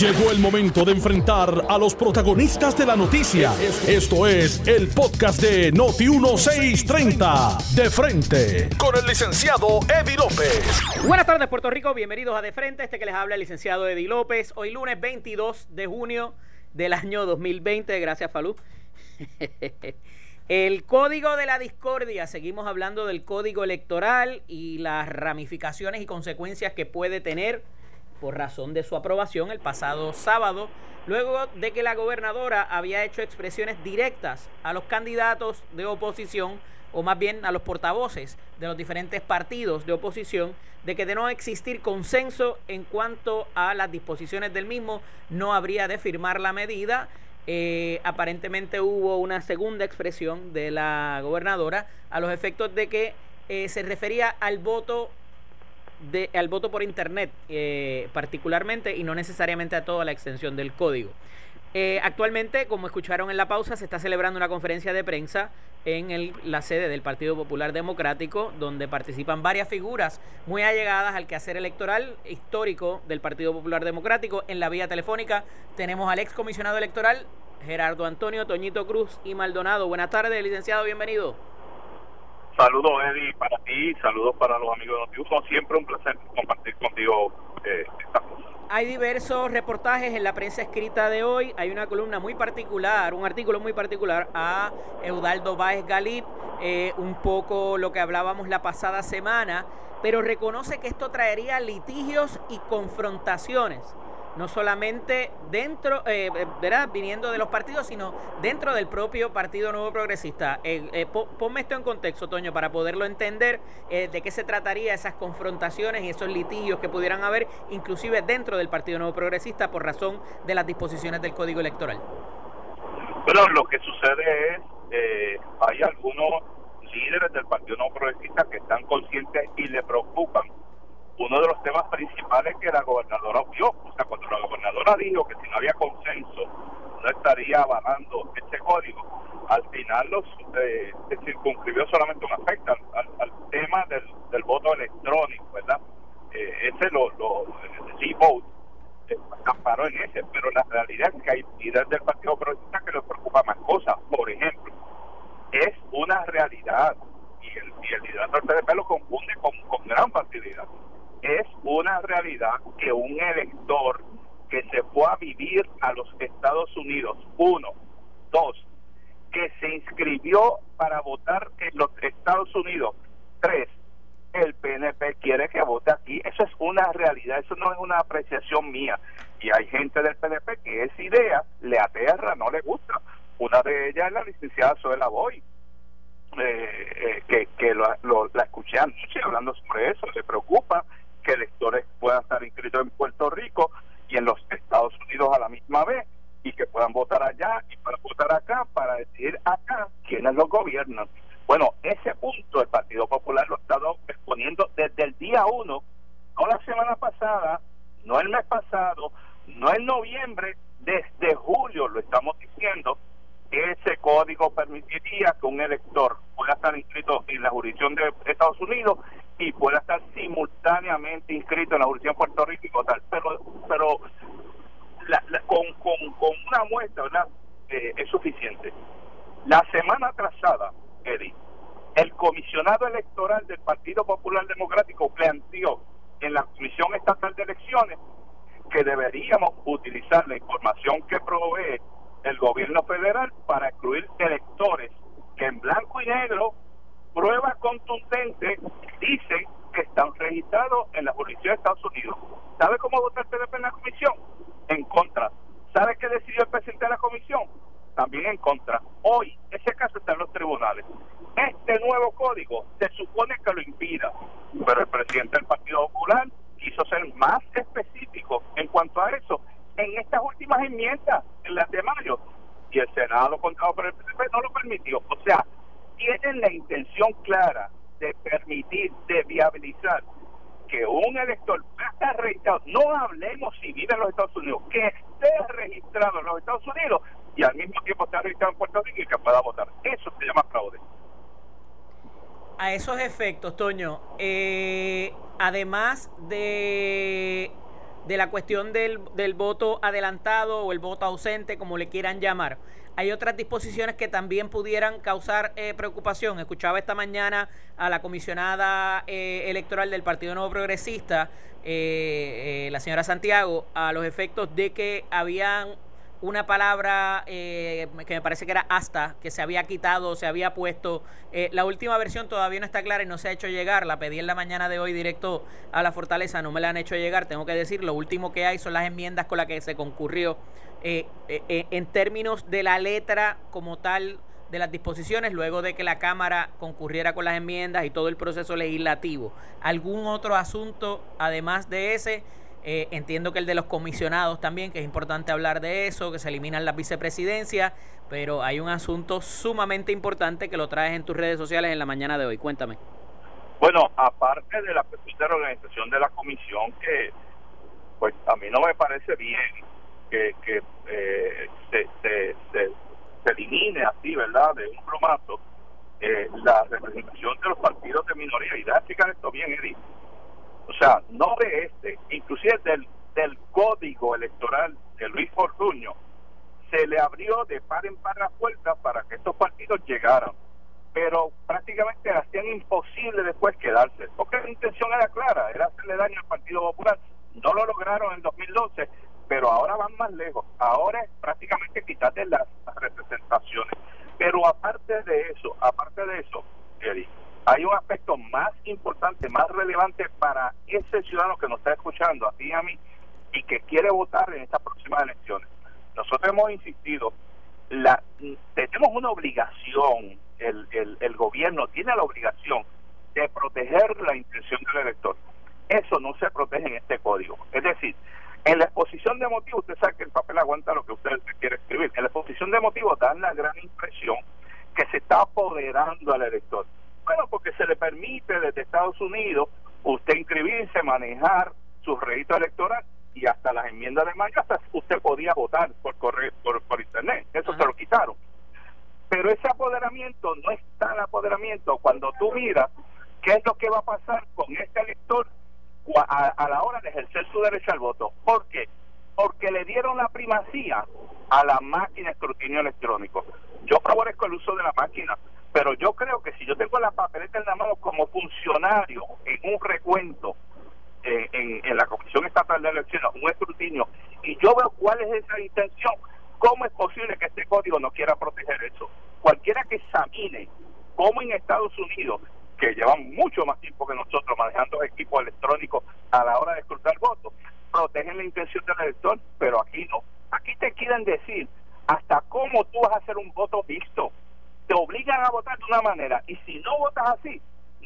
Llegó el momento de enfrentar a los protagonistas de la noticia. Esto es el podcast de Noti1630. De frente, con el licenciado Eddie López. Buenas tardes, Puerto Rico. Bienvenidos a De Frente. Este que les habla el licenciado Eddie López. Hoy lunes 22 de junio del año 2020. Gracias, Falú. El código de la discordia, seguimos hablando del código electoral y las ramificaciones y consecuencias que puede tener por razón de su aprobación el pasado sábado, luego de que la gobernadora había hecho expresiones directas a los candidatos de oposición, o más bien a los portavoces de los diferentes partidos de oposición, de que de no existir consenso en cuanto a las disposiciones del mismo, no habría de firmar la medida. Eh, aparentemente hubo una segunda expresión de la gobernadora a los efectos de que eh, se refería al voto de, al voto por internet eh, particularmente y no necesariamente a toda la extensión del código. actualmente, como escucharon en la pausa, se está celebrando una conferencia de prensa en la sede del Partido Popular Democrático, donde participan varias figuras muy allegadas al quehacer electoral histórico del Partido Popular Democrático. En la vía telefónica tenemos al ex comisionado electoral Gerardo Antonio Toñito Cruz y Maldonado. Buenas tardes, licenciado, bienvenido. Saludos, Eddie, para ti, saludos para los amigos de Notiuso. Siempre un placer compartir contigo eh, esta cosa. Hay diversos reportajes en la prensa escrita de hoy. Hay una columna muy particular, un artículo muy particular a Eudaldo Báez Galip, eh, un poco lo que hablábamos la pasada semana, pero reconoce que esto traería litigios y confrontaciones no solamente dentro, eh, eh, ¿verdad? Viniendo de los partidos, sino dentro del propio Partido Nuevo Progresista. Eh, eh ponme esto en contexto, Toño, para poderlo entender de qué se trataría esas confrontaciones y esos litigios que pudieran haber, inclusive dentro del Partido Nuevo Progresista, por razón de las disposiciones del Código Electoral. Bueno, lo que sucede es, hay algunos líderes del Partido Nuevo Progresista que están conscientes y le preocupan uno de los temas principales que la gobernadora vio, o sea, cuando la gobernadora dijo que si no había consenso no estaría avalando este código, al final los, eh, se circunscribió solamente un aspecto al, tema del, del, voto electrónico, ¿verdad? Eh, ese lo, lo vote eh, amparó en ese, pero la realidad es que hay líderes del Partido Progresista que les preocupa más cosas. Por ejemplo, es una realidad y el, y el del PDP lo confunde con, gran facilidad es una realidad que un elector que se fue a vivir a los Estados Unidos, uno, dos, que se inscribió para votar en los Estados Unidos, tres, el PNP quiere que vote aquí, eso es una realidad, eso no es una apreciación mía. Y hay gente del PNP que esa idea le aterra, no le gusta. Una de ellas es la licenciada Zoela Boy, eh, eh, que, que lo, la escuché anoche hablando sobre eso, le preocupa que electores puedan estar inscritos en Puerto Rico y en los Estados Unidos a la misma vez y que puedan votar allá y para votar acá para decidir acá quiénes los gobiernan. Bueno, ese punto el Partido Popular lo ha estado exponiendo desde el día uno, no la semana pasada, no el mes pasado, no en noviembre, desde julio lo estamos diciendo, ese código permitiría que un elector pueda estar inscrito en la jurisdicción de Estados Unidos y pueda estar simultáneamente inscrito en la jurisdicción de Puerto Rico y tal. Pero, pero con, con, una muestra ¿verdad? Eh, es suficiente. La semana atrasada, Eddie, el comisionado electoral del Partido Popular Democrático planteó en la Comisión Estatal de Elecciones que deberíamos utilizar la información que provee el gobierno federal para excluir electores que en blanco y negro pruebas contundentes dicen que están registrados en la jurisdicción de Estados Unidos. ¿Sabe cómo votó el PDP en la comisión? En contra. ¿Sabe qué decidió el presidente de la comisión? También en contra. Hoy ese caso está en los tribunales. Este nuevo código se supone que lo impida, pero el presidente del Partido Popular quiso ser más específico en cuanto a eso en estas últimas enmiendas, en las de mayo, y el Senado contado por el PDP no lo permitió. O sea, tienen la intención clara de permitir, de viabilizar que un elector esté registrado, no hablemos si vive en los Estados Unidos, que esté registrado en los Estados Unidos y al mismo tiempo esté registrado en Puerto Rico y que pueda votar. Eso se llama fraude. A esos efectos, Toño, eh, además de de la cuestión del, del voto adelantado o el voto ausente, como le quieran llamar. Hay otras disposiciones que también pudieran causar eh, preocupación. Escuchaba esta mañana a la comisionada eh, electoral del Partido Nuevo Progresista, eh, la señora Santiago, a los efectos de que habían una palabra que me parece que era hasta, que se había quitado, se había puesto. la última versión todavía no está clara y no se ha hecho llegar. La pedí en la mañana de hoy directo a la fortaleza, no me la han hecho llegar. Tengo que decir, lo último que hay son las enmiendas con las que se concurrió eh, eh, eh, en términos de la letra como tal de las disposiciones, luego de que la Cámara concurriera con las enmiendas y todo el proceso legislativo. ¿Algún otro asunto además de ese? Entiendo que el de los comisionados también, que es importante hablar de eso, que se eliminan las vicepresidencias, pero hay un asunto sumamente importante que lo traes en tus redes sociales en la mañana de hoy. Cuéntame. Bueno, aparte de la de la organización de la comisión, que pues a mí no me parece bien que, eh, se, se, se, elimine así, ¿verdad?, de un plumazo eh, la representación de los partidos de minoría. Y explicar esto bien, Eddie. O sea, no de este, inclusive del, del código electoral de Luis Fortuño, se le abrió de par en par la puerta para que estos partidos llegaran. Pero prácticamente hacían imposible después quedarse, porque la intención era clara, era hacerle daño al Partido Popular. No lo lograron en 2012 pero ahora van más lejos. Ahora es prácticamente quitarle las, representaciones. Pero aparte de eso, aparte de eso, hay un aspecto más importante, más relevante para ese ciudadano que nos está escuchando, a ti y a mí, y que quiere votar en estas próximas elecciones. Nosotros hemos insistido, la, tenemos una obligación, el, el, el gobierno tiene la obligación de proteger la intención del elector. Eso no se protege en este código. Es decir, en la exposición de motivos, usted sabe que el papel aguanta lo que usted quiere escribir. En la exposición de motivos dan la gran impresión que se está apoderando al elector. Bueno, porque se le permite desde Estados Unidos usted inscribirse, manejar su registro electoral y hasta las enmiendas de mayo hasta usted podía votar por correo, por, internet. Eso se lo quitaron. Pero ese apoderamiento no está el apoderamiento cuando tú miras qué es lo que va a pasar con este elector a, la hora de ejercer su derecho al voto. ¿Por qué? Porque le dieron la primacía a la máquina de escrutinio electrónico. Yo favorezco el uso de la máquina, pero yo creo que si yo tengo la papeleta en la mano como funcionario en un recuento eh, en, la Comisión Estatal de Elecciones, un escrutinio, y yo veo cuál es esa intención, ¿cómo es posible que este código no quiera proteger eso? Cualquiera que examine cómo en Estados Unidos que llevan mucho más tiempo que nosotros manejando equipos electrónicos a la hora de escrutar votos, protegen la intención del elector, pero aquí no. Aquí te quieren decir hasta cómo tú vas a hacer un voto visto. Te obligan a votar de una manera y si no votas así,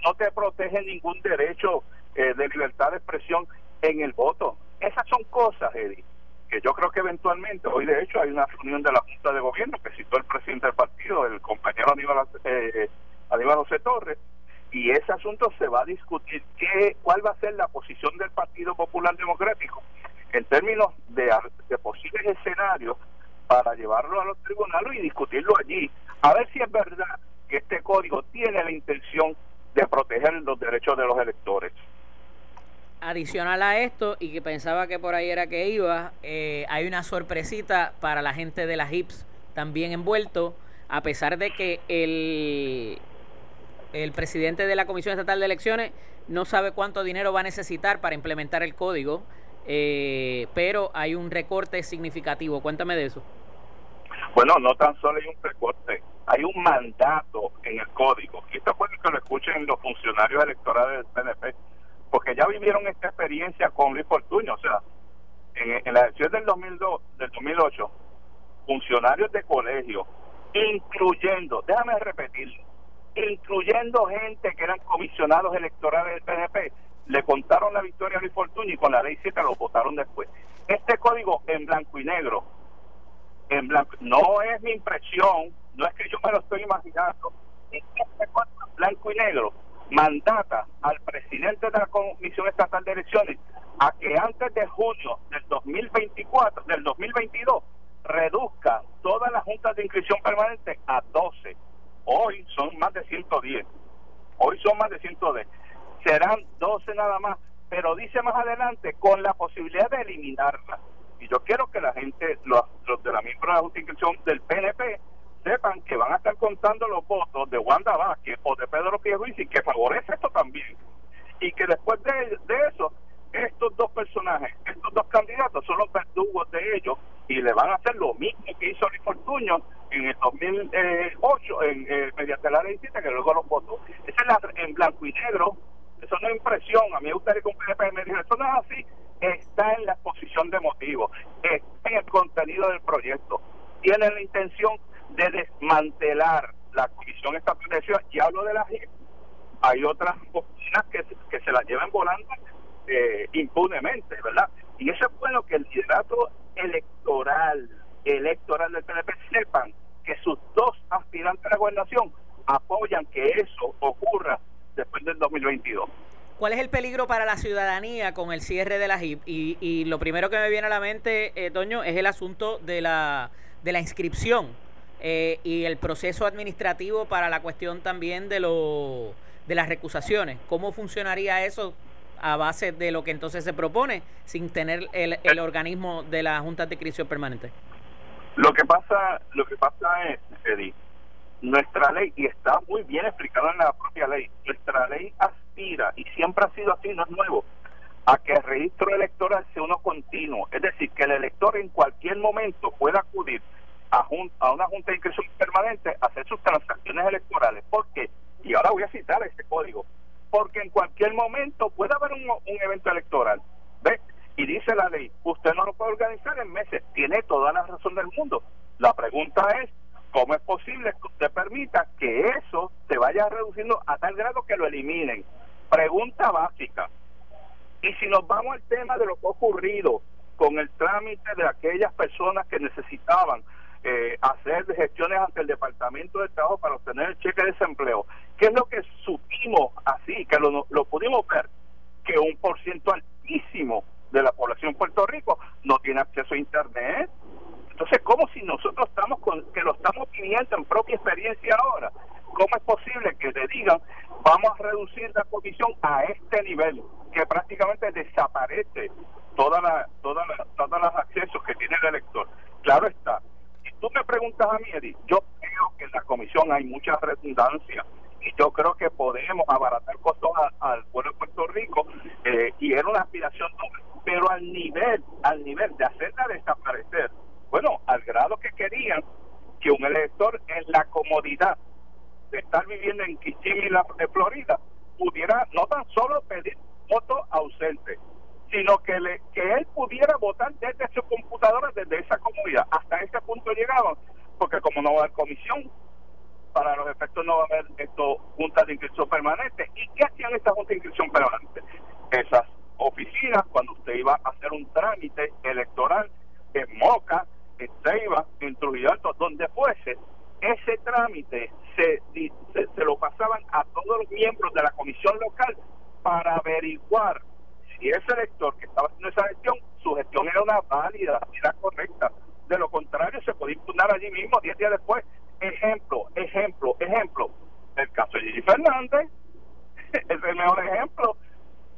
no te protege ningún derecho eh, de libertad de expresión en el voto. Esas son cosas, Eddie, que yo creo que eventualmente, hoy de hecho hay una reunión de la Junta de Gobierno que citó el presidente del partido, el compañero Aníbal, eh, Aníbal José Torres, y ese asunto se va a discutir qué cuál va a ser la posición del Partido Popular Democrático en términos de, posibles escenarios para llevarlo a los tribunales y discutirlo allí. A ver si es verdad que este código tiene la intención de proteger los derechos de los electores. Adicional a esto y que pensaba que por ahí era que iba eh, hay una sorpresita para la gente de las HIPS también envuelto a pesar de que el el presidente de la Comisión Estatal de Elecciones no sabe cuánto dinero va a necesitar para implementar el código, eh, pero hay un recorte significativo. Cuéntame de eso. Bueno, no tan solo hay un recorte, hay un mandato en el código. Y esto puede que lo escuchen los funcionarios electorales del PNP, porque ya vivieron esta experiencia con Luis Fortuño. O sea, en, en la elección del, 2002, del 2008, funcionarios de colegio, incluyendo, déjame repetirlo, incluyendo gente que eran comisionados electorales del PNP, le contaron la victoria a Luis Fortuño y con la ley 7 lo votaron después. Este código en blanco y negro, en blanco, no es mi impresión, no es que yo me lo estoy imaginando, este código en blanco y negro mandata al presidente de la Comisión Estatal de Elecciones a que antes de junio del 2024, del 2022, reduzca todas las juntas de inscripción permanente a 12 Hoy son más de 110. Hoy son más de 110. Serán 12 nada más pero dice más adelante con la posibilidad de eliminarla. Y yo quiero que la gente, los, de la misma justificación del PNP, sepan que van a estar contando los votos de Wanda Vázquez o de Pedro Pierluisi, que favorece esto también. Y que después de, eso, estos dos personajes, estos dos candidatos son los verdugos de ellos y le van a hacer lo mismo que hizo Luis Fortuño en el 2008 en eh, mediante la ley que luego los votó. Esa es la, en blanco y negro, eso no es impresión, a mí me gustaría que un PNP me dijera, eso no es así, está en la exposición de motivos, está en el contenido del proyecto, tiene la intención de desmantelar la comisión establecida, y hablo de la JIP, hay otras oficinas que, que se las llevan volando eh, impunemente, ¿verdad? Y eso es bueno que el liderato electoral, electoral del PNP sepan que sus dos aspirantes a la gobernación apoyan que eso ocurra después del 2022. ¿Cuál es el peligro para la ciudadanía con el cierre de la JIP? Y, lo primero que me viene a la mente, eh, Toño, es el asunto de la, de la inscripción eh, y el proceso administrativo para la cuestión también de, lo, de las recusaciones. ¿Cómo funcionaría eso a base de lo que entonces se propone sin tener el, el organismo de la Junta de Crisis Permanente? Lo que pasa, lo que pasa es, Eddie, nuestra ley, y está muy bien explicado en la propia ley, nuestra ley aspira, y siempre ha sido así, no es nuevo, a que el registro electoral sea uno continuo, es decir, que el elector en cualquier momento pueda acudir a, a una junta de inscripción permanente a hacer sus transacciones electorales. ¿Por qué? Y ahora voy a citar este código. Porque en cualquier momento puede haber un, un evento electoral. ¿Ve? Y dice la ley, usted no lo puede organizar en meses. Tiene toda la razón del mundo. La pregunta es, ¿Cómo es posible que usted permita que eso se vaya reduciendo a tal grado que lo eliminen? Pregunta básica. Y si nos vamos al tema de lo que ha ocurrido con el trámite de aquellas personas que necesitaban eh, hacer gestiones ante el Departamento de Trabajo para obtener el cheque de desempleo, ¿qué es lo que supimos así, que lo, lo pudimos ver? Que un por ciento altísimo de la población de Puerto Rico no tiene acceso a Internet, entonces, ¿cómo si nosotros estamos con, que lo estamos viviendo en propia experiencia ahora? ¿Cómo es posible que te digan, vamos a reducir la comisión a este nivel, que prácticamente desaparece toda la, toda la, todos los accesos que tiene el elector? Claro está. Si tú me preguntas a mí, Eddie, yo creo que en la comisión hay mucha redundancia y yo creo que podemos abaratar costos al pueblo de Puerto Rico eh, y era una aspiración pero al nivel, al nivel de hacerla desaparecer bueno, al grado que querían que un elector en la comodidad de estar viviendo en Kissimmee, de Florida, pudiera no tan solo pedir voto ausente, sino que, le, que él pudiera votar desde su computadora, desde esa comodidad. Hasta ese punto llegaban, porque como no va a haber comisión, para los efectos no va a haber esto, juntas de inscripción permanente. ¿Y qué hacían estas juntas de inscripción permanente? Esas oficinas, cuando usted iba a hacer un trámite electoral en Moca, en Ceiba, en Trujillo Alto, donde fuese, ese trámite se, se, lo pasaban a todos los miembros de la comisión local para averiguar si ese elector que estaba haciendo esa gestión, su gestión era una válida, era correcta. De lo contrario, se podía impugnar allí mismo, 10 días después. Ejemplo, ejemplo, ejemplo. El caso de Gigi Fernández es el mejor ejemplo.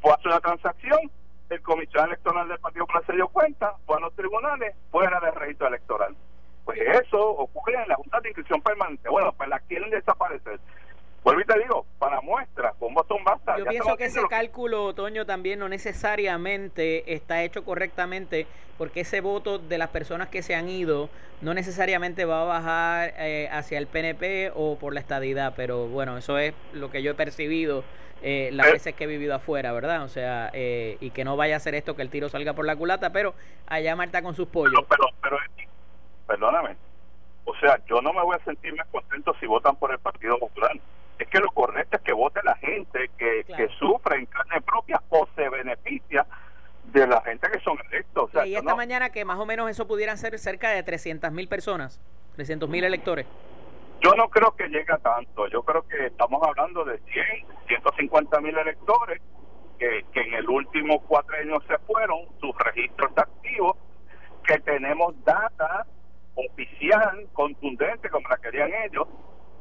Fue a hacer una transacción, el comisionado electoral del Partido Popular se dio cuenta, fue a los tribunales, fuera del registro electoral. Pues eso ocurre en la Junta de Inscripción Permanente. Bueno, pues la quieren desaparecer. Vuelvo y te digo, para muestra, con botón basta. Yo pienso que ese cálculo, Otoño, también no necesariamente está hecho correctamente, porque ese voto de las personas que se han ido no necesariamente va a bajar eh, hacia el PNP o por la estadidad, pero bueno, eso es lo que yo he percibido eh, las veces que he vivido afuera, ¿verdad? O sea, eh, y que no vaya a ser esto que el tiro salga por la culata, pero allá Marta con sus pollos. pero, pero, perdóname, o sea, yo no me voy a sentir más contento si votan por el Partido Popular. Es que lo correcto es que vote la gente que, que sufre en carne propia o se beneficia de la gente que son electos. y esta mañana que más o menos eso pudieran ser cerca de 300 mil personas, 300 mil electores. Yo no creo que llegue a tanto. Yo creo que estamos hablando de 100, 150 mil electores que, que en el último cuatro años se fueron, sus registros activos, que tenemos data oficial, contundente, como la querían ellos,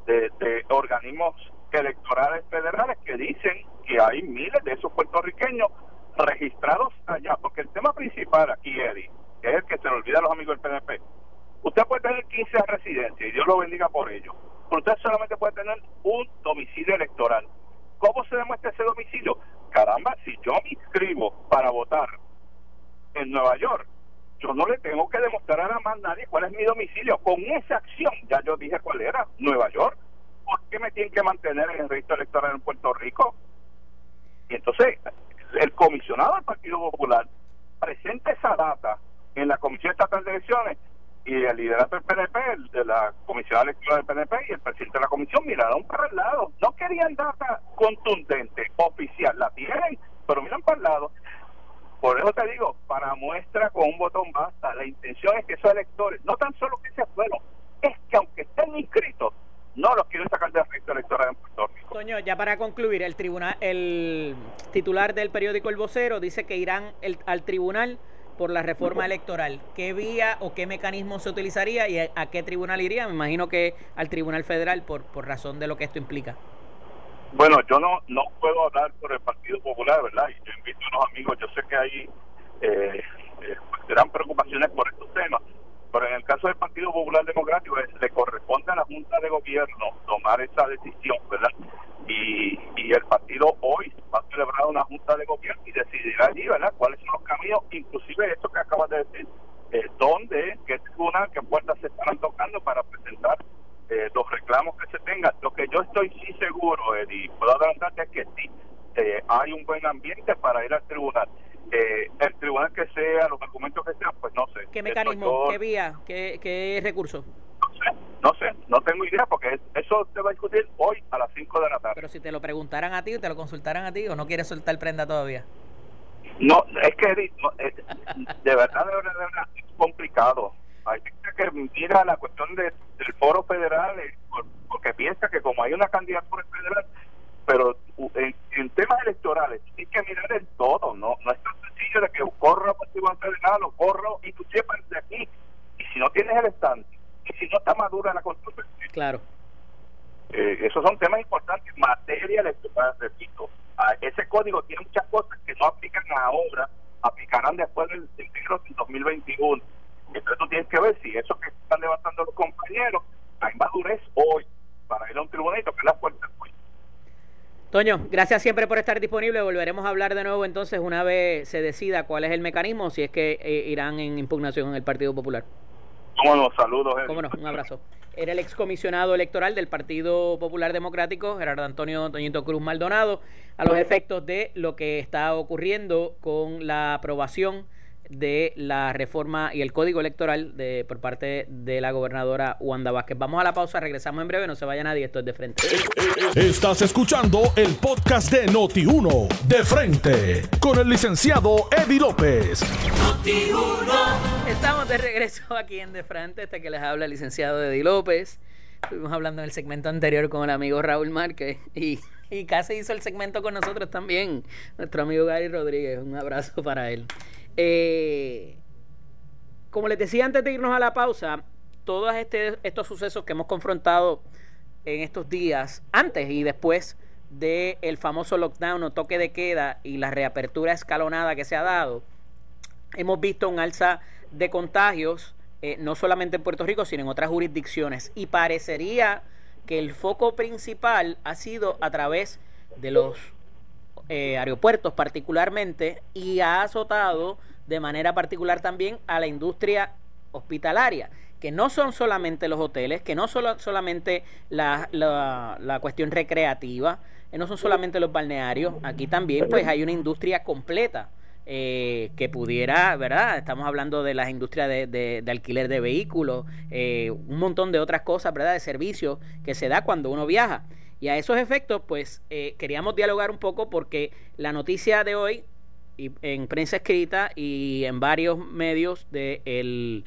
de, organismos electorales federales que dicen que hay miles de esos puertorriqueños registrados allá, porque el tema principal aquí, Eddie, es el que se le olvida a los amigos del PNP, usted puede tener 15 residencias y Dios lo bendiga por ello, pero usted solamente puede tener un domicilio electoral. ¿Cómo se demuestra ese domicilio? Caramba, si yo me inscribo para votar en Nueva York, yo no le tengo que demostrar a más nadie cuál es mi domicilio. Con esa acción, ya yo dije cuál era, Nueva York. ¿Por qué me tienen que mantener en el registro electoral en Puerto Rico? Y entonces, el comisionado del Partido Popular presenta esa data en la Comisión Estatal de Elecciones y el liderato del PNP, el de la Comisión Electoral del PNP y el presidente de la Comisión miraron para el lado. No querían data contundente, oficial. La tienen, pero miran para el lado. Por eso te digo, para muestra con un botón basta. La intención es que esos electores, no tan solo que se fueron, es que aunque estén inscritos, no los quieren sacar del registro electoral en Puerto Rico. Toño, ya para concluir, el tribunal, el titular del periódico El Vocero dice que irán al tribunal por la reforma electoral. ¿Qué vía o qué mecanismo se utilizaría y a, qué tribunal iría? Me imagino que al Tribunal Federal por, por razón de lo que esto implica. Bueno, yo no no puedo hablar por el Partido Popular, ¿verdad? Y yo invito a unos amigos, yo sé que hay eh, eh, gran preocupaciones por estos temas, pero en el caso del Partido Popular Democrático le corresponde a la Junta de Gobierno tomar esa decisión, ¿verdad? Y, y el partido hoy va a celebrar una Junta de Gobierno y decidirá allí, ¿verdad? ¿Cuáles son los caminos, inclusive esto que acabas de decir, eh, dónde, qué tribunal, qué puertas se estarán tocando para presentar eh, los reclamos que se tengan. Lo que yo estoy sí seguro, y puedo adelantarte es que sí, eh, hay un buen ambiente para ir al tribunal. Eh, el tribunal que sea, los documentos que sean, pues no sé. ¿Qué mecanismo, qué vía, qué, qué recurso? No sé, no sé, no tengo idea porque eso se va a discutir hoy a las 5 de la tarde. Pero si te lo preguntaran a ti, o te lo consultaran a ti, o no quieres soltar prenda todavía. No, es que de verdad, de verdad, es complicado hay gente que mira la cuestión del foro federal eh, porque piensa que como hay una candidatura federal, pero en, temas electorales hay que mirar el todo, no no es tan sencillo de que corro por Tribunal Federal o corro y tú sepas de aquí. Y si no tienes el estante, y si no está madura la constitución. Claro. Eh, esos son temas importantes, materia electoral, repito. Ah, ese código tiene muchas cosas que no aplican ahora, aplicarán después del, del 2021 entonces tú tienes que ver si eso que están levantando los compañeros hay madurez hoy para ir a un tribunal y tocar la puerta hoy. Toño, gracias siempre por estar disponible. Volveremos a hablar de nuevo entonces una vez se decida cuál es el mecanismo, si es que eh, irán en impugnación en el Partido Popular. Cómo no, saludos. Cómo no, un abrazo. Era el excomisionado electoral del Partido Popular Democrático, Gerardo Antonio Toñito Cruz Maldonado, a los efectos de lo que está ocurriendo con la aprobación de la reforma y el código electoral de, por parte de la gobernadora Wanda Vázquez. Vamos a la pausa, regresamos en breve, no se vaya nadie, esto es de frente. Estás escuchando el podcast de Noti1, de frente, con el licenciado Eddie López. Estamos de regreso aquí en De Frente, este que les habla el licenciado Eddie López. Estuvimos hablando en el segmento anterior con el amigo Raúl Márquez y, y casi hizo el segmento con nosotros también, nuestro amigo Gary Rodríguez. Un abrazo para él. Eh, como les decía antes de irnos a la pausa, todos este, estos sucesos que hemos confrontado en estos días, antes y después del el famoso lockdown o toque de queda y la reapertura escalonada que se ha dado, hemos visto un alza de contagios, eh, no solamente en Puerto Rico, sino en otras jurisdicciones. Y parecería que el foco principal ha sido a través de los eh, aeropuertos particularmente y ha azotado de manera particular también a la industria hospitalaria, que no son solamente los hoteles, que no son solamente la, la, cuestión recreativa, que no son solamente los balnearios, aquí también pues hay una industria completa. Eh, que pudiera, ¿verdad? Estamos hablando de las industrias de, de, alquiler de vehículos, eh, un montón de otras cosas, ¿verdad? De servicios que se da cuando uno viaja. Y a esos efectos, pues eh, queríamos dialogar un poco porque la noticia de hoy, y en prensa escrita y en varios medios del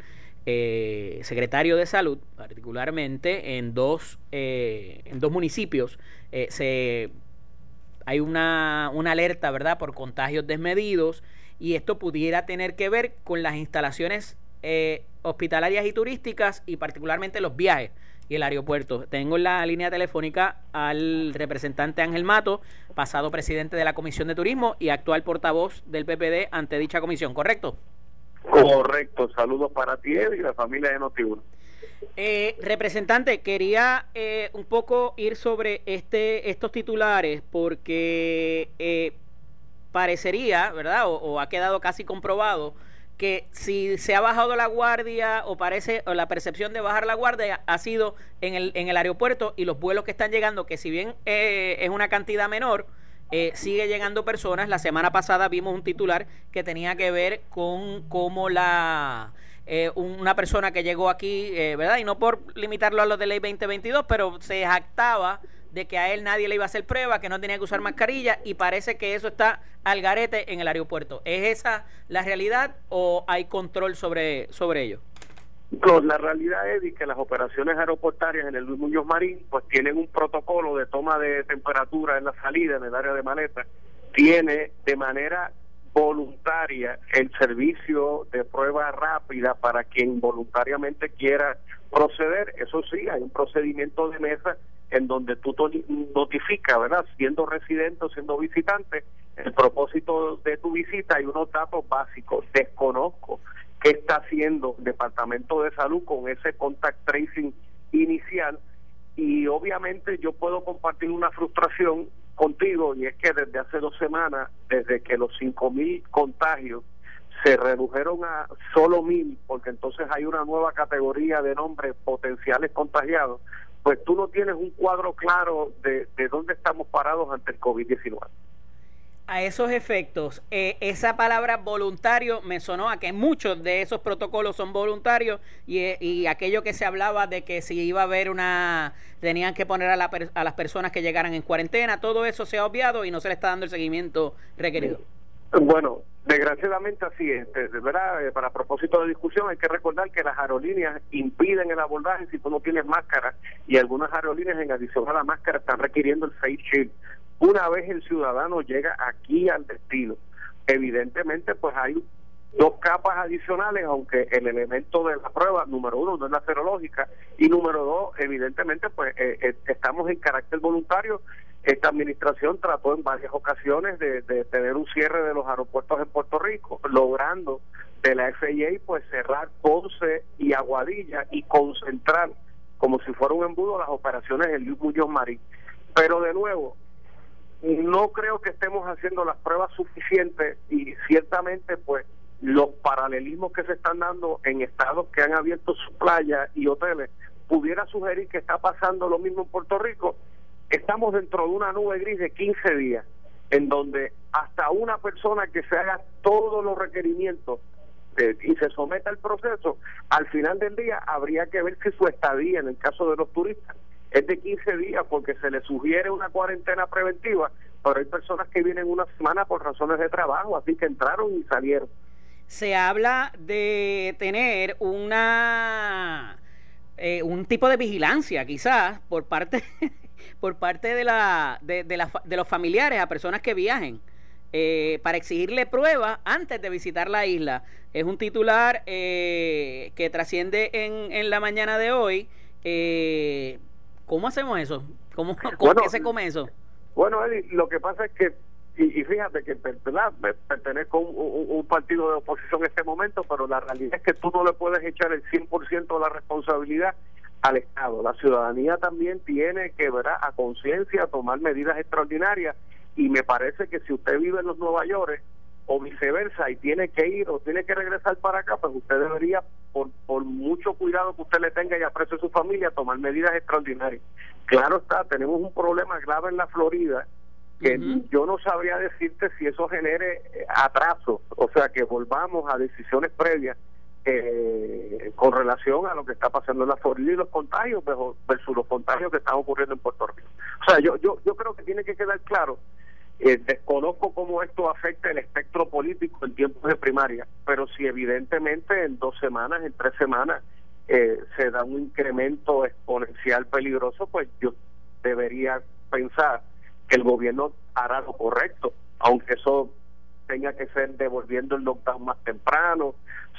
eh, secretario de salud, particularmente en dos, eh, en dos municipios, se, hay una, una alerta, ¿verdad?, por contagios desmedidos y esto pudiera tener que ver con las instalaciones eh, hospitalarias y turísticas y particularmente los viajes y el aeropuerto. Tengo en la línea telefónica al representante Ángel Mato, pasado presidente de la Comisión de Turismo y actual portavoz del PPD ante dicha comisión, ¿correcto? Correcto, saludos para ti y la familia de Notiuno. Eh, representante, quería eh, un poco ir sobre este estos titulares porque eh, parecería, ¿verdad? O, ha quedado casi comprobado que si se ha bajado la guardia o parece o la percepción de bajar la guardia ha sido en el, en el aeropuerto y los vuelos que están llegando, que si bien es una cantidad menor, sigue llegando personas. La semana pasada vimos un titular que tenía que ver con cómo la eh, una persona que llegó aquí, eh, ¿verdad? Y no por limitarlo a los de ley 2022, pero se jactaba de que a él nadie le iba a hacer prueba, que no tenía que usar mascarilla y parece que eso está al garete en el aeropuerto. ¿Es esa la realidad o hay control sobre, sobre ello? No, la realidad es que las operaciones aeroportarias en el Luis Muñoz Marín pues tienen un protocolo de toma de temperatura en la salida, en el área de maleta, tiene de manera voluntaria el servicio de prueba rápida para quien voluntariamente quiera proceder. Eso sí, hay un procedimiento de mesa en donde tú notificas, ¿verdad? Siendo residente o siendo visitante, el propósito de tu visita y unos datos básicos. Desconozco qué está haciendo el Departamento de Salud con ese contact tracing inicial y obviamente yo puedo compartir una frustración contigo y es que desde hace dos semanas, desde que los cinco mil contagios se redujeron a solo mil, porque entonces hay una nueva categoría de nombres potenciales contagiados, pues tú no tienes un cuadro claro de, de dónde estamos parados ante el COVID-19 a esos efectos, eh, esa palabra voluntario me sonó a que muchos de esos protocolos son voluntarios y, eh, y, aquello que se hablaba de que si iba a haber una, tenían que poner a, la, a las personas que llegaran en cuarentena, todo eso se ha obviado y no se le está dando el seguimiento requerido. Bueno, desgraciadamente así es. Verdad, eh, para propósito de discusión, hay que recordar que las aerolíneas impiden el abordaje si tú no tienes máscara y algunas aerolíneas en adición a la máscara están requiriendo el face shield una vez el ciudadano llega aquí al destino, evidentemente pues hay dos capas adicionales, aunque el elemento de la prueba, número uno, no es la serológica, y número dos, evidentemente, pues eh, eh, estamos en carácter voluntario. Esta administración trató en varias ocasiones de, tener un cierre de los aeropuertos en Puerto Rico, logrando de la FAA pues cerrar Ponce y Aguadilla y concentrar como si fuera un embudo las operaciones en Luis Muñoz Marín. Pero de nuevo, no creo que estemos haciendo las pruebas suficientes y ciertamente pues los paralelismos que se están dando en estados que han abierto sus playas y hoteles pudiera sugerir que está pasando lo mismo en Puerto Rico estamos dentro de una nube gris de 15 días en donde hasta una persona que se haga todos los requerimientos eh, y se someta al proceso, al final del día habría que ver si su estadía en el caso de los turistas es de 15 días porque se le sugiere una cuarentena preventiva, pero hay personas que vienen una semana por razones de trabajo, así que entraron y salieron. Se habla de tener una eh, un tipo de vigilancia, quizás, por parte por parte de la de, de, los familiares a personas que viajen. Eh, para exigirle pruebas antes de visitar la isla. Es un titular eh, que trasciende en, en, la mañana de hoy. Eh, ¿Cómo hacemos eso? ¿Cómo, qué se come eso? Bueno, Eddie, lo que pasa es que, y, fíjate que ¿verdad? pertenezco a un, partido de oposición en este momento, pero la realidad es que tú no le puedes echar el 100% de la responsabilidad al Estado. La ciudadanía también tiene que, ¿verdad? a conciencia, tomar medidas extraordinarias y me parece que si usted vive en los Nueva York, o viceversa y tiene que ir o tiene que regresar para acá, pues usted debería, por, por mucho cuidado que usted le tenga y aprecio a su familia, tomar medidas extraordinarias. Claro está, tenemos un problema grave en la Florida que yo no sabría decirte si eso genere eh, atraso, o sea, que volvamos a decisiones previas eh, con relación a lo que está pasando en la Florida y los contagios versus los contagios que están ocurriendo en Puerto Rico. O sea, yo, yo, yo creo que tiene que quedar claro eh, desconozco cómo esto afecta el espectro político en tiempos de primaria, pero si evidentemente en dos semanas, en tres semanas, eh, se da un incremento exponencial peligroso, pues yo debería pensar el gobierno hará lo correcto, aunque eso tenga que ser devolviendo el lockdown más temprano,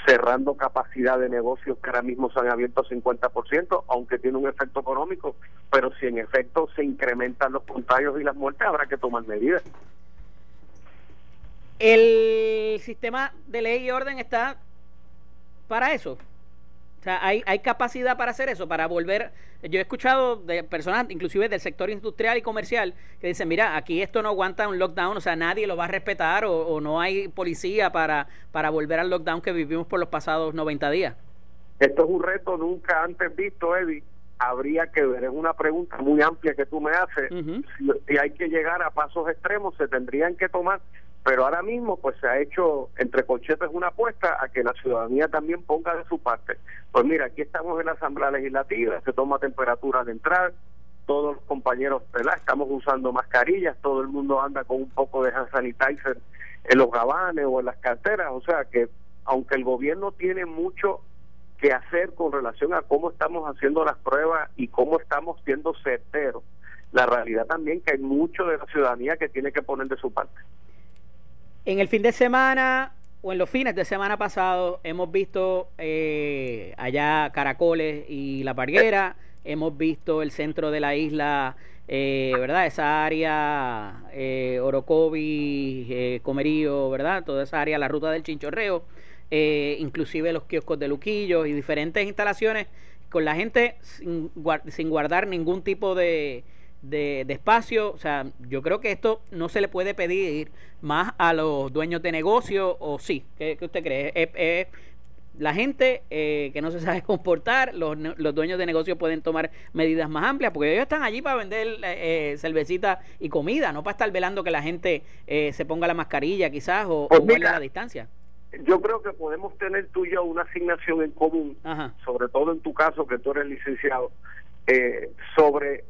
cerrando capacidad de negocios que ahora mismo se han abierto 50%, aunque tiene un efecto económico, pero si en efecto se incrementan los contagios y las muertes, habrá que tomar medidas. El sistema de ley y orden está para eso. O sea, hay, hay capacidad para hacer eso, para volver. Yo he escuchado de personas, inclusive del sector industrial y comercial, que dicen: Mira, aquí esto no aguanta un lockdown, o sea, nadie lo va a respetar o, no hay policía para, para volver al lockdown que vivimos por los pasados 90 días. Esto es un reto nunca antes visto, Eddie. Habría que ver, es una pregunta muy amplia que tú me haces. si hay que llegar a pasos extremos, se tendrían que tomar pero ahora mismo pues se ha hecho entre colchetes una apuesta a que la ciudadanía también ponga de su parte. Pues mira, aquí estamos en la Asamblea Legislativa, se toma temperatura de entrar, todos los compañeros ¿verdad? estamos usando mascarillas, todo el mundo anda con un poco de hand sanitizer en los gabanes o en las carteras, o sea que aunque el gobierno tiene mucho que hacer con relación a cómo estamos haciendo las pruebas y cómo estamos siendo certeros, la realidad también que hay mucho de la ciudadanía que tiene que poner de su parte. En el fin de semana o en los fines de semana pasado hemos visto eh, allá Caracoles y La Parguera, hemos visto el centro de la isla, eh, ¿verdad? Esa área, eh, Orocovi, eh, Comerío, ¿verdad? Toda esa área, la ruta del Chinchorreo, inclusive los kioscos de Luquillo y diferentes instalaciones con la gente sin guardar ningún tipo de de, espacio. O sea, yo creo que esto no se le puede pedir más a los dueños de negocio, o sí, ¿qué, usted cree? la gente eh, que no se sabe comportar, los, los, dueños de negocio pueden tomar medidas más amplias, porque ellos están allí para vender eh, cervecita y comida, no para estar velando que la gente eh, se ponga la mascarilla quizás o, pues la distancia. Yo creo que podemos tener tú y yo una asignación en común, sobre todo en tu caso que tú eres licenciado, sobre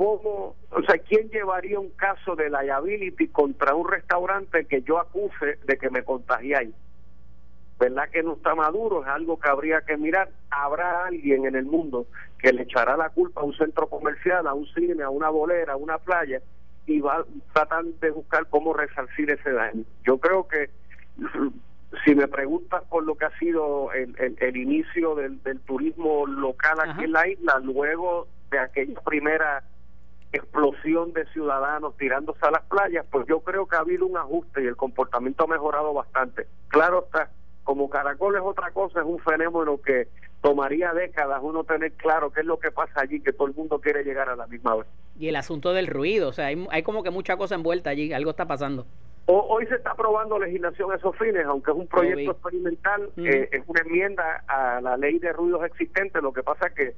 ¿Cómo, o sea, quién llevaría un caso de liability contra un restaurante que yo acuse de que me contagié ahí? ¿Verdad que no está maduro? Es algo que habría que mirar. ¿Habrá alguien en el mundo que le echará la culpa a un centro comercial, a un cine, a una bolera, a una playa y va a tratar de buscar cómo resarcir ese daño? Yo creo que si me preguntas por lo que ha sido el, el, inicio del, del, turismo local aquí en la isla, luego de aquella primera explosión de ciudadanos tirándose a las playas, pues yo creo que ha habido un ajuste y el comportamiento ha mejorado bastante. Claro está, como Caracol es otra cosa, es un fenómeno que tomaría décadas uno tener claro qué es lo que pasa allí, que todo el mundo quiere llegar a la misma vez. Y el asunto del ruido, o sea, hay, hay como que mucha cosa envuelta allí, algo está pasando. hoy se está aprobando legislación a esos fines, aunque es un proyecto experimental, eh, es una enmienda a la ley de ruidos existente, lo que pasa que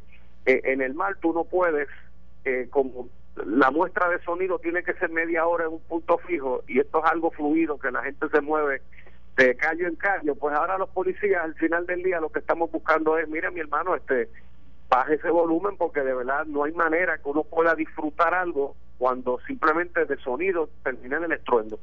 eh, en el mar tú no puedes, eh, como la muestra de sonido tiene que ser media hora en un punto fijo y esto es algo fluido que la gente se mueve de callo en callo, pues ahora los policías al final del día lo que estamos buscando es, mire mi hermano, este baje ese volumen porque de verdad no hay manera que uno pueda disfrutar algo cuando simplemente de sonido termina en el estruendo.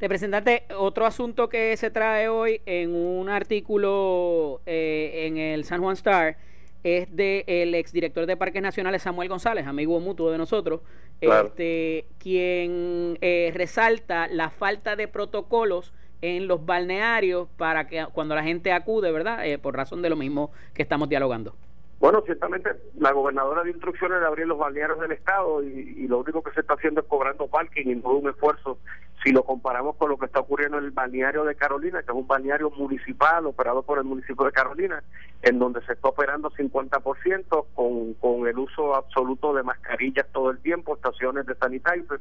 Representante, otro asunto que se trae hoy en un artículo eh, en el San Juan Star es del el exdirector de Parques Nacionales Samuel González, amigo mutuo de nosotros, este, quien eh, resalta la falta de protocolos en los balnearios para que cuando la gente acude, ¿verdad? Eh, por razón de lo mismo que estamos dialogando. Bueno, ciertamente la gobernadora dio instrucciones de abrir los balnearios del Estado y, lo único que se está haciendo es cobrando parking y no un esfuerzo si lo comparamos con lo que está ocurriendo en el balneario de Carolina, que es un balneario municipal operado por el municipio de Carolina, en donde se está operando 50% con, con el uso absoluto de mascarillas todo el tiempo, estaciones de sanitizer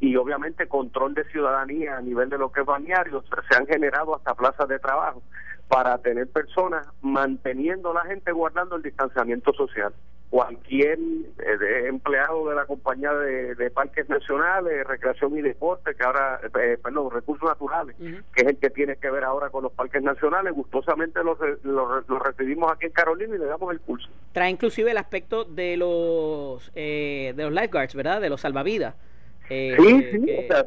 y obviamente control de ciudadanía a nivel de lo que es balneario, se han generado hasta plazas de trabajo para tener personas manteniendo a la gente guardando el distanciamiento social. Cualquier eh, empleado de la compañía de, parques nacionales, recreación y deporte, que ahora, eh, perdón, recursos naturales, que es el que tiene que ver ahora con los parques nacionales, gustosamente los, los, recibimos aquí en Carolina y le damos el pulso. Trae inclusive el aspecto de los, eh, de los lifeguards, ¿verdad? De los salvavidas. sí, sí, o sea,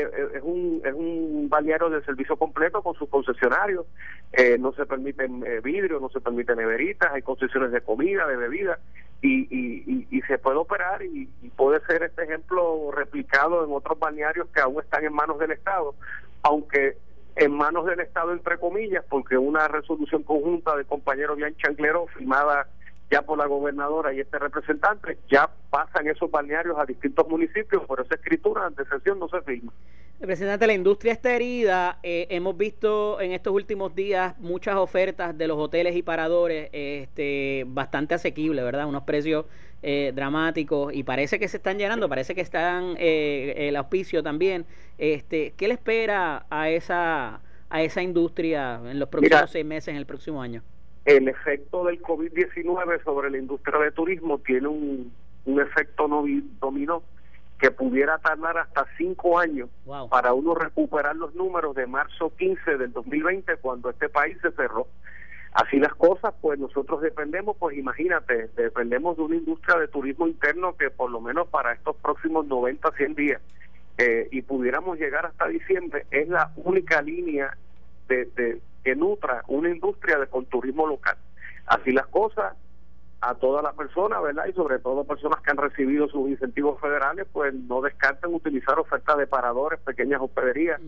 es un, es un balneario de servicio completo con sus concesionarios. Eh, no se permiten eh, vidrios, no se permiten neveritas, hay concesiones de comida, de bebida. y, y, se puede operar y, puede ser este ejemplo replicado en otros balnearios que aún están en manos del Estado, aunque en manos del Estado entre comillas, porque una resolución conjunta de compañero Bian Chanclero firmada ya por la gobernadora y este representante, ya pasan esos balnearios a distintos municipios, pero esa escritura de sesión no se firma. Representante, la industria está herida. Eh, hemos visto en estos últimos días muchas ofertas de los hoteles y paradores este, bastante asequibles, ¿verdad? Unos precios eh, dramáticos y parece que se están llenando, parece que están eh, el auspicio también. Este, ¿Qué le espera a esa, a esa industria en los próximos seis meses, en el próximo año? El efecto del COVID-19 sobre la industria de turismo tiene un, un efecto dominó que pudiera tardar hasta cinco años para uno recuperar los números de marzo 15 del 2020 cuando este país se cerró. Así las cosas, pues nosotros dependemos, pues imagínate, dependemos de una industria de turismo interno que por lo menos para estos próximos 90, 100 días eh, y pudiéramos llegar hasta diciembre, es la única línea de, de que nutra una industria de con turismo local. Así las cosas, a todas las personas, ¿verdad? Y sobre todo personas que han recibido sus incentivos federales, pues no descarten utilizar ofertas de paradores, pequeñas hospederías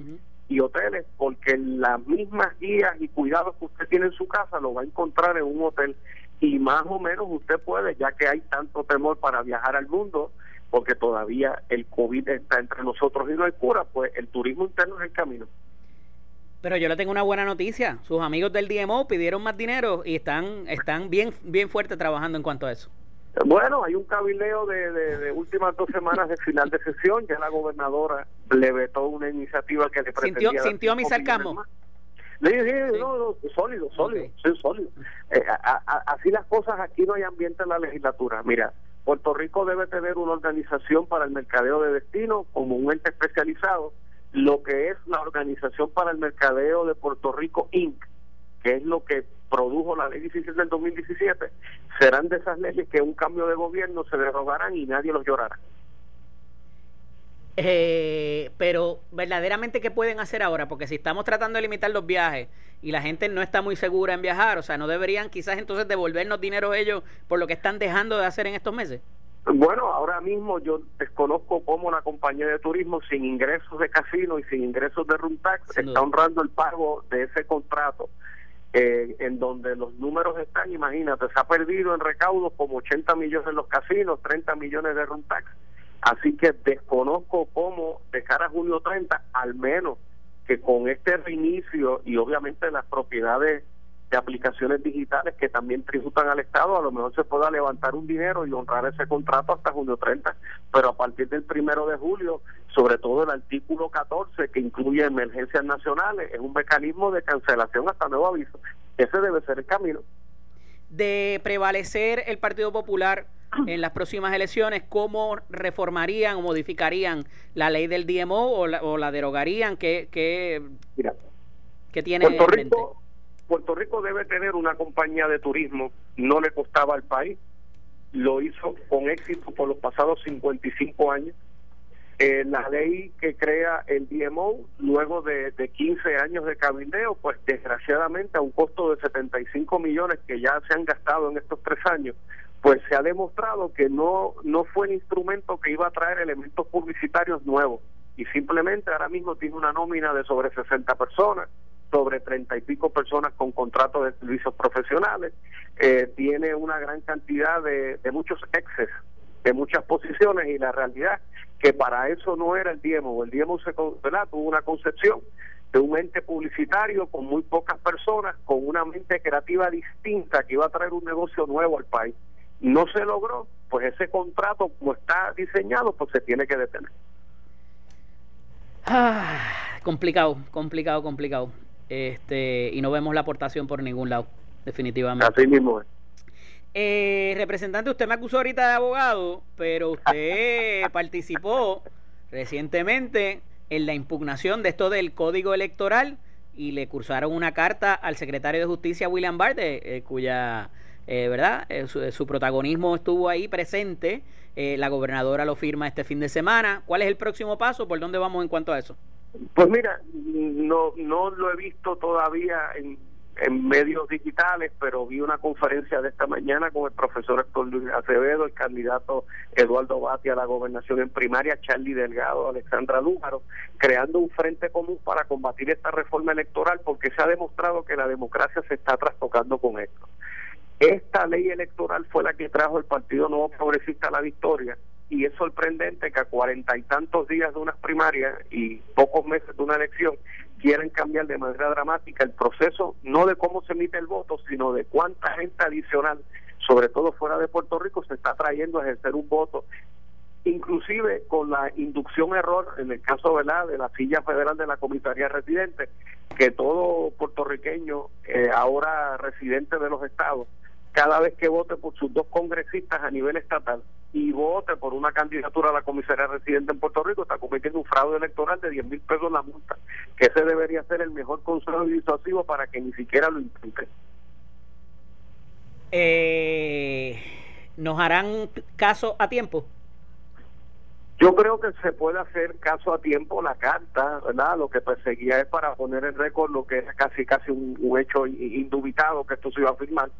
y hoteles, porque las mismas guías y cuidados que usted tiene en su casa lo va a encontrar en un hotel y más o menos usted puede, ya que hay tanto temor para viajar al mundo, porque todavía el COVID está entre nosotros y no hay cura, pues el turismo interno es el camino. Pero yo le tengo una buena noticia. Sus amigos del DMO pidieron más dinero y están están bien bien fuerte trabajando en cuanto a eso. Bueno, hay un cabildeo de, de, últimas dos semanas de final de sesión. Ya la gobernadora le vetó una iniciativa que le pretendía... ¿Sintió, sintió mi sarcasmo? Sí, sí, No, no, sólido, sólido, sí, sólido. Eh, así las cosas, aquí no hay ambiente en la legislatura. Mira, Puerto Rico debe tener una organización para el mercadeo de destino como un ente especializado lo que es la Organización para el Mercadeo de Puerto Rico, Inc., que es lo que produjo la ley 17 del 2017, serán de esas leyes que un cambio de gobierno se derogarán y nadie los llorará. Eh, pero verdaderamente qué pueden hacer ahora, porque si estamos tratando de limitar los viajes y la gente no está muy segura en viajar, o sea, no deberían quizás entonces devolvernos dinero ellos por lo que están dejando de hacer en estos meses. Bueno, ahora mismo yo desconozco cómo la compañía de turismo sin ingresos de casino y sin ingresos de room tax está honrando el pago de ese contrato. Eh, en donde los números están, imagínate, se ha perdido en recaudos como 80 millones en los casinos, 30 millones de room tax. Así que desconozco cómo de cara a junio 30, al menos que con este reinicio y obviamente las propiedades de aplicaciones digitales que también tributan al Estado, a lo mejor se pueda levantar un dinero y honrar ese contrato hasta junio 30, pero a partir del primero de julio, sobre todo el artículo 14 que incluye emergencias nacionales, es un mecanismo de cancelación hasta nuevo aviso. Ese debe ser el camino. De prevalecer el Partido Popular en las próximas elecciones, ¿cómo reformarían o modificarían la ley del DMO o la, o la derogarían? ¿Qué, qué, ¿qué tiene Puerto Rico, Puerto Rico debe tener una compañía de turismo, no le costaba al país, lo hizo con éxito por los pasados 55 años. Eh, la ley que crea el DMO, luego de, de 15 años de cabildeo, pues desgraciadamente a un costo de 75 millones que ya se han gastado en estos tres años, pues se ha demostrado que no, no fue el instrumento que iba a traer elementos publicitarios nuevos y simplemente ahora mismo tiene una nómina de sobre 60 personas sobre treinta y pico personas con contratos de servicios profesionales, eh, tiene una gran cantidad de, muchos exes, de muchas posiciones y la realidad que para eso no era el DIEMO, el DIEMO se, tuvo una concepción de un ente publicitario con muy pocas personas, con una mente creativa distinta que iba a traer un negocio nuevo al país. No se logró, pues ese contrato como está diseñado, pues se tiene que detener. Ah, complicado, complicado, complicado este y no vemos la aportación por ningún lado, definitivamente. Así mismo eh, representante, usted me acusó ahorita de abogado, pero usted participó recientemente en la impugnación de esto del código electoral y le cursaron una carta al secretario de Justicia, William Barr, eh, cuya, eh, ¿verdad? Su, su, protagonismo estuvo ahí presente. la gobernadora lo firma este fin de semana. ¿Cuál es el próximo paso? ¿Por dónde vamos en cuanto a eso? Pues mira, no no lo he visto todavía en, en medios digitales, pero vi una conferencia de esta mañana con el profesor Héctor Luis Acevedo, el candidato Eduardo Bati a la gobernación en primaria, Charlie Delgado, Alexandra Lújaro, creando un frente común para combatir esta reforma electoral, porque se ha demostrado que la democracia se está trastocando con esto. Esta ley electoral fue la que trajo el Partido Nuevo Progresista a la victoria y es sorprendente que a cuarenta y tantos días de unas primarias y pocos meses de una elección quieren cambiar de manera dramática el proceso, no de cómo se emite el voto, sino de cuánta gente adicional, sobre todo fuera de Puerto Rico, se está trayendo a ejercer un voto, inclusive con la inducción error, en el caso ¿verdad? de la silla federal de la comisaría residente, que todo puertorriqueño, eh, ahora residente de los estados, cada vez que vote por sus dos congresistas a nivel estatal y vote por una candidatura a la comisaría residente en Puerto Rico, está cometiendo un fraude electoral de 10 mil pesos la multa, que ese debería ser el mejor consejo disuasivo para que ni siquiera lo intente. Eh, ¿Nos harán caso a tiempo? Yo creo que se puede hacer caso a tiempo la carta, ¿verdad? Lo que perseguía es para poner en récord lo que es casi casi un, hecho indubitado que esto se iba a firmar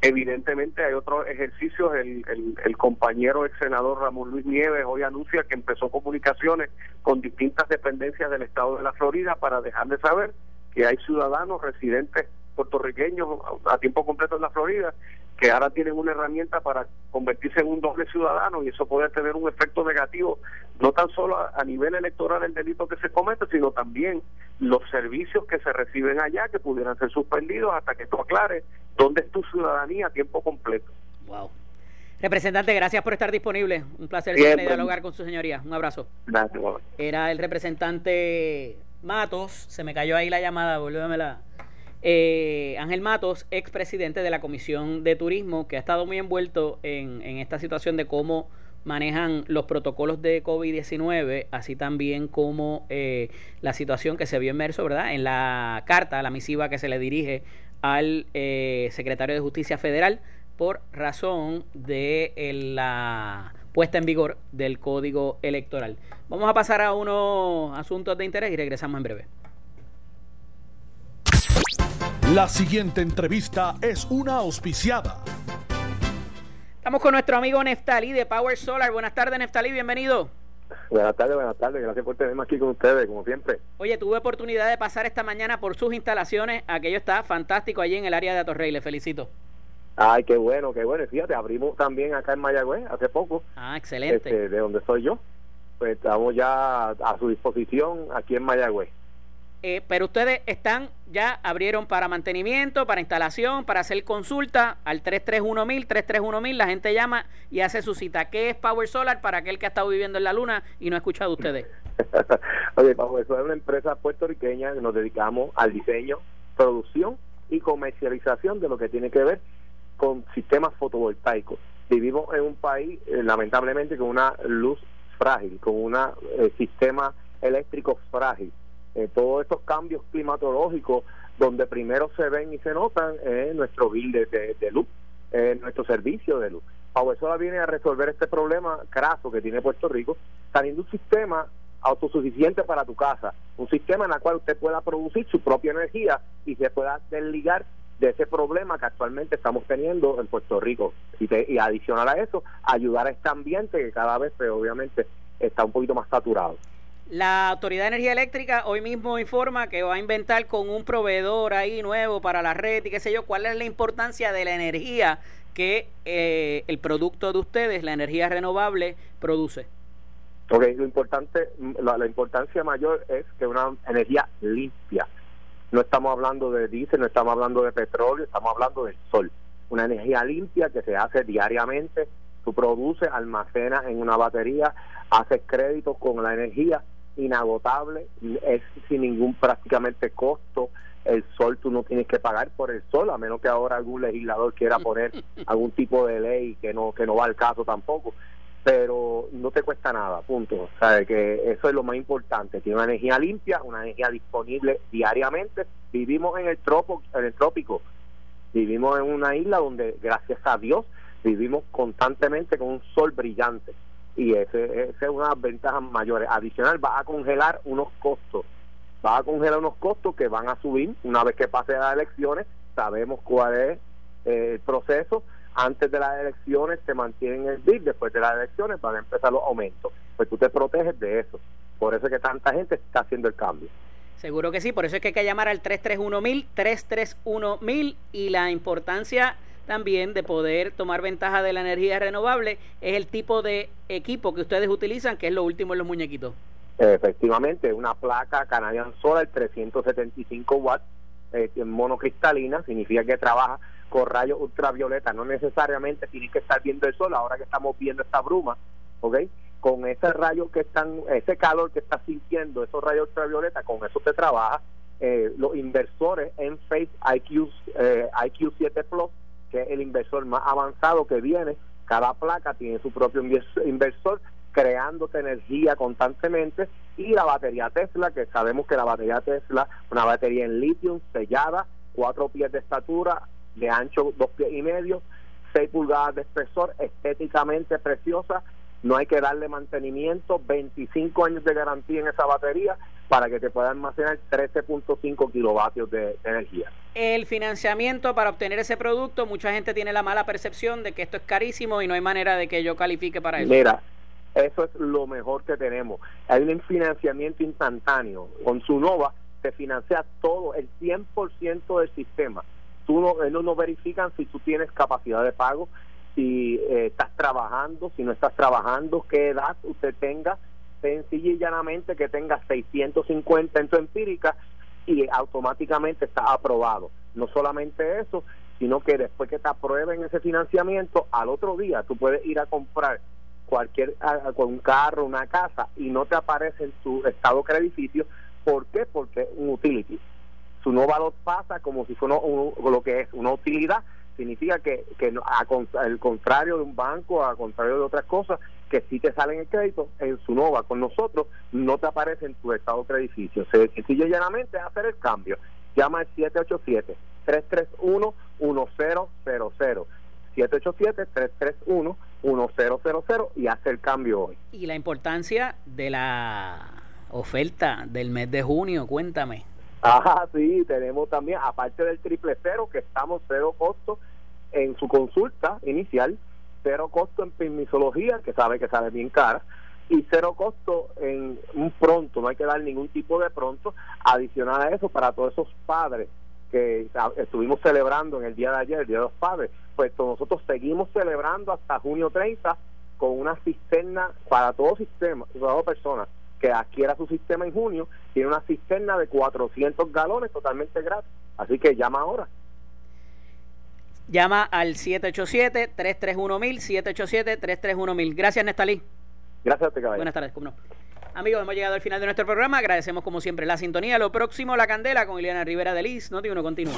Evidentemente hay otros ejercicios, el, el, compañero ex senador Ramón Luis Nieves hoy anuncia que empezó comunicaciones con distintas dependencias del estado de la Florida para dejar de saber que hay ciudadanos residentes puertorriqueños a tiempo completo en la Florida que ahora tienen una herramienta para convertirse en un doble ciudadano y eso puede tener un efecto negativo no tan solo a, nivel electoral el delito que se comete, sino también los servicios que se reciben allá que pudieran ser suspendidos hasta que tú aclares dónde es tu ciudadanía a tiempo completo. Wow. Representante, gracias por estar disponible. Un placer siempre dialogar con su señoría. Un abrazo. Gracias. Era el representante Matos. Se me cayó ahí la llamada, volvémela. Eh, Ángel Matos, expresidente de la Comisión de Turismo, que ha estado muy envuelto en, esta situación de cómo manejan los protocolos de COVID-19, así también como eh, la situación que se vio inmerso, ¿verdad? En la carta, la misiva que se le dirige al eh, secretario de Justicia Federal por razón de eh, la puesta en vigor del Código Electoral. Vamos a pasar a unos asuntos de interés y regresamos en breve. La siguiente entrevista es una auspiciada. Estamos con nuestro amigo Neftali de Power Solar. Buenas tardes, Neftali, bienvenido. Buenas tardes, buenas tardes. Gracias por tenerme aquí con ustedes, como siempre. Oye, tuve oportunidad de pasar esta mañana por sus instalaciones. Aquello está fantástico allí en el área de Atorrey. Le felicito. Ay, qué bueno, qué bueno. Fíjate, abrimos también acá en Mayagüez hace poco. Ah, excelente. Este, de donde soy yo. Pues estamos ya a su disposición aquí en Mayagüez. Eh, pero ustedes están, ya abrieron para mantenimiento, para instalación, para hacer consulta al 331000, 331000, la gente llama y hace su cita. ¿Qué es Power Solar para aquel que ha estado viviendo en la luna y no ha escuchado ustedes? Oye, Power Solar es una empresa puertorriqueña que nos dedicamos al diseño, producción y comercialización de lo que tiene que ver con sistemas fotovoltaicos. Vivimos en un país, eh, lamentablemente, con una luz frágil, con un eh, sistema eléctrico frágil eh, todos estos cambios climatológicos donde primero se ven y se notan en nuestro bill de, luz, en nuestro servicio de luz. Power viene a resolver este problema craso que tiene Puerto Rico, teniendo un sistema autosuficiente para tu casa, un sistema en el cual usted pueda producir su propia energía y se pueda desligar de ese problema que actualmente estamos teniendo en Puerto Rico. Y, y adicional a eso, ayudar a este ambiente que cada vez, pues, obviamente, está un poquito más saturado. La Autoridad de Energía Eléctrica hoy mismo informa que va a inventar con un proveedor ahí nuevo para la red y qué sé yo, cuál es la importancia de la energía que eh, el producto de ustedes, la energía renovable, produce. Ok, lo importante, la, importancia mayor es que una energía limpia. No estamos hablando de diésel, no estamos hablando de petróleo, estamos hablando del sol. Una energía limpia que se hace diariamente, tú produces, almacenas en una batería, haces créditos con la energía inagotable, es sin ningún prácticamente costo. El sol tú no tienes que pagar por el sol, a menos que ahora algún legislador quiera poner algún tipo de ley que no que no va al caso tampoco. Pero no te cuesta nada, punto. O que eso es lo más importante. Tiene una energía limpia, una energía disponible diariamente. Vivimos en el, tropo, en el trópico, vivimos en una isla donde, gracias a Dios, vivimos constantemente con un sol brillante y ese es una de las mayores. Adicional, va a congelar unos costos, va a congelar unos costos que van a subir una vez que pase las elecciones sabemos cuál es eh, el proceso. Antes de las elecciones se mantienen el BID, después de las elecciones van a empezar los aumentos. Pues tú te proteges de eso. Por eso es que tanta gente está haciendo el cambio. Seguro que sí, por eso es que hay que llamar al 331.000, 331.000 y la importancia también de poder tomar ventaja de la energía renovable es el tipo de equipo que ustedes utilizan, que es lo último en los muñequitos. Efectivamente, una placa Canadian Solar 375 watts eh, monocristalina, significa que trabaja con rayos ultravioleta, no necesariamente tiene que estar viendo el sol, ahora que estamos viendo esta bruma, ¿ok? Con ese rayo que están, ese calor que estás sintiendo, esos rayos ultravioleta, con eso te trabaja. Eh, los inversores en Face IQ, eh, IQ 7 Plus, que es el inversor más avanzado que viene, cada placa tiene su propio inversor creándote energía constantemente. Y la batería Tesla, que sabemos que la batería Tesla, una batería en litio sellada, cuatro pies de estatura, de ancho dos pies y medio, seis pulgadas de espesor, estéticamente preciosa, no hay que darle mantenimiento, 25 años de garantía en esa batería para que te pueda almacenar 13.5 kilovatios de, energía. El financiamiento para obtener ese producto, mucha gente tiene la mala percepción de que esto es carísimo y no hay manera de que yo califique para eso. Mira, eso es lo mejor que tenemos. Hay un financiamiento instantáneo. Con su Nova se financia todo, el 100% del sistema. Tú no, ellos no verifican si tú tienes capacidad de pago, si eh, estás trabajando, si no estás trabajando, qué edad usted tenga, sencilla y llanamente que tenga 650 en tu empírica y automáticamente está aprobado. No solamente eso, sino que después que te aprueben ese financiamiento, al otro día tú puedes ir a comprar cualquier con un carro, una casa y no te aparece en tu estado crediticio, ¿por qué? Porque es un utility. Su no valor pasa como si fuera lo que es una utilidad, significa que, que al contrario de un banco, al contrario de otras cosas, que si te salen el crédito, en su nova con nosotros no te aparece en tu estado crediticio. Se sencillo y llanamente hacer el cambio. Llama al 787 331 1000 787-331-1000 y hace el cambio hoy. Y la importancia de la oferta del mes de junio, cuéntame. Ah, sí, tenemos también, aparte del triple cero, que estamos cero costo en su consulta inicial, cero costo en permisología, que sabe que sale bien cara, y cero costo en un pronto, no hay que dar ningún tipo de pronto, adicional a eso para todos esos padres que estuvimos celebrando en el día de ayer, el Día de los Padres, pues nosotros seguimos celebrando hasta junio 30 con una cisterna para todo sistema, para toda persona que adquiera su sistema en junio, tiene una cisterna de 400 galones totalmente gratis. Así que llama ahora. Llama al 787-331-1000, 787-331-1000. Gracias, Nestalí. Gracias a ti, caballero. Buenas tardes, ¿cómo no? Amigos, hemos llegado al final de nuestro programa. Agradecemos como siempre la sintonía. Lo próximo, La Candela con Ileana Rivera de Liz. Noti 1 continúa.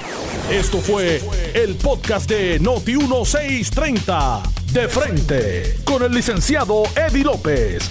Esto fue el podcast de Noti 1630. De frente. Con el licenciado Eddie López.